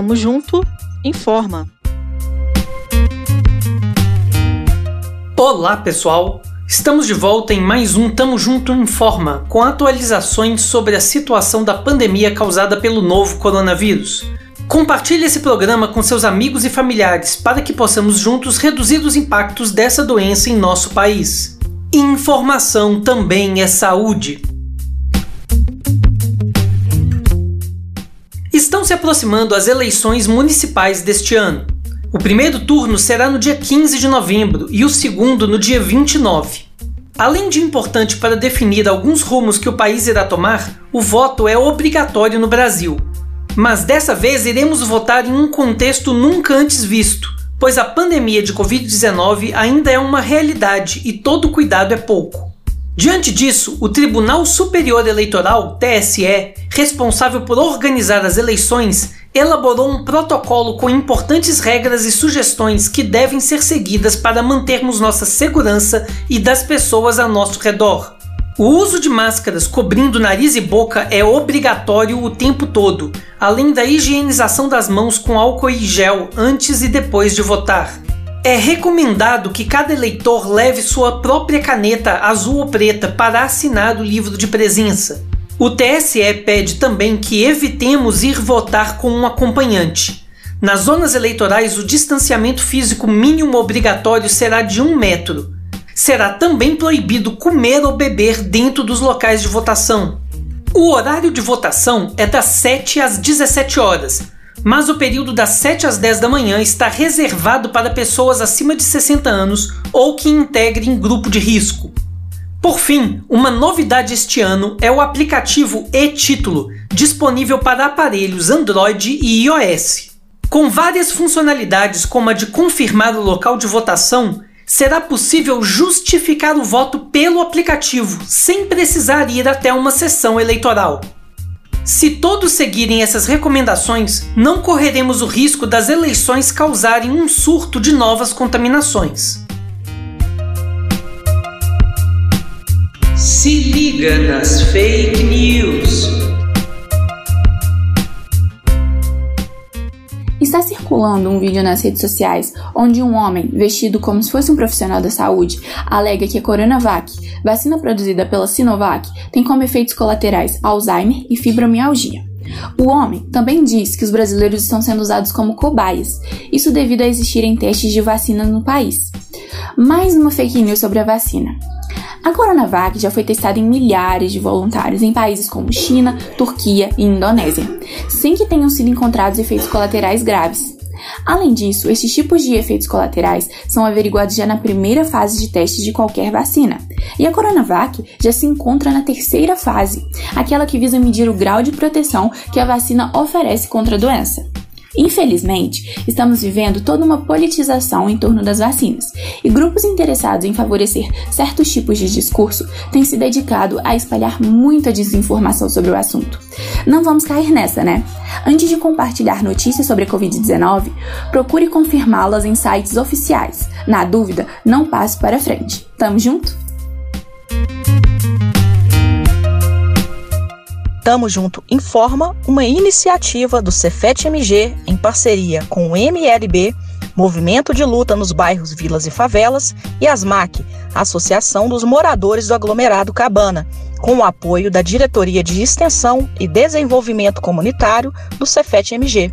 Tamo junto, informa. Olá, pessoal. Estamos de volta em mais um Tamo Junto Informa, com atualizações sobre a situação da pandemia causada pelo novo coronavírus. Compartilhe esse programa com seus amigos e familiares para que possamos juntos reduzir os impactos dessa doença em nosso país. Informação também é saúde. Se aproximando as eleições municipais deste ano. O primeiro turno será no dia 15 de novembro e o segundo no dia 29. Além de importante para definir alguns rumos que o país irá tomar, o voto é obrigatório no Brasil. Mas dessa vez iremos votar em um contexto nunca antes visto, pois a pandemia de Covid-19 ainda é uma realidade e todo cuidado é pouco. Diante disso, o Tribunal Superior Eleitoral, TSE, responsável por organizar as eleições, elaborou um protocolo com importantes regras e sugestões que devem ser seguidas para mantermos nossa segurança e das pessoas a nosso redor. O uso de máscaras cobrindo nariz e boca é obrigatório o tempo todo, além da higienização das mãos com álcool e gel antes e depois de votar. É recomendado que cada eleitor leve sua própria caneta azul ou preta para assinar o livro de presença. O TSE pede também que evitemos ir votar com um acompanhante. Nas zonas eleitorais, o distanciamento físico mínimo obrigatório será de um metro. Será também proibido comer ou beber dentro dos locais de votação. O horário de votação é das 7 às 17 horas, mas o período das 7 às 10 da manhã está reservado para pessoas acima de 60 anos ou que integrem grupo de risco. Por fim, uma novidade este ano é o aplicativo e-Título, disponível para aparelhos Android e iOS. Com várias funcionalidades, como a de confirmar o local de votação, será possível justificar o voto pelo aplicativo, sem precisar ir até uma sessão eleitoral. Se todos seguirem essas recomendações, não correremos o risco das eleições causarem um surto de novas contaminações. Se liga nas fake news. Está circulando um vídeo nas redes sociais onde um homem, vestido como se fosse um profissional da saúde, alega que a Coronavac, vacina produzida pela Sinovac, tem como efeitos colaterais Alzheimer e fibromialgia. O homem também diz que os brasileiros estão sendo usados como cobaias, isso devido a existirem testes de vacina no país. Mais uma fake news sobre a vacina. A Coronavac já foi testada em milhares de voluntários em países como China, Turquia e Indonésia, sem que tenham sido encontrados efeitos colaterais graves. Além disso, esses tipos de efeitos colaterais são averiguados já na primeira fase de teste de qualquer vacina. E a Coronavac já se encontra na terceira fase, aquela que visa medir o grau de proteção que a vacina oferece contra a doença. Infelizmente, estamos vivendo toda uma politização em torno das vacinas, e grupos interessados em favorecer certos tipos de discurso têm se dedicado a espalhar muita desinformação sobre o assunto. Não vamos cair nessa, né? Antes de compartilhar notícias sobre a Covid-19, procure confirmá-las em sites oficiais. Na dúvida, não passe para frente. Tamo junto? Tamo Junto Informa, uma iniciativa do Cefet-MG em parceria com o MLB, Movimento de Luta nos Bairros Vilas e Favelas, e ASMAC, Associação dos Moradores do Aglomerado Cabana, com o apoio da Diretoria de Extensão e Desenvolvimento Comunitário do Cefet-MG.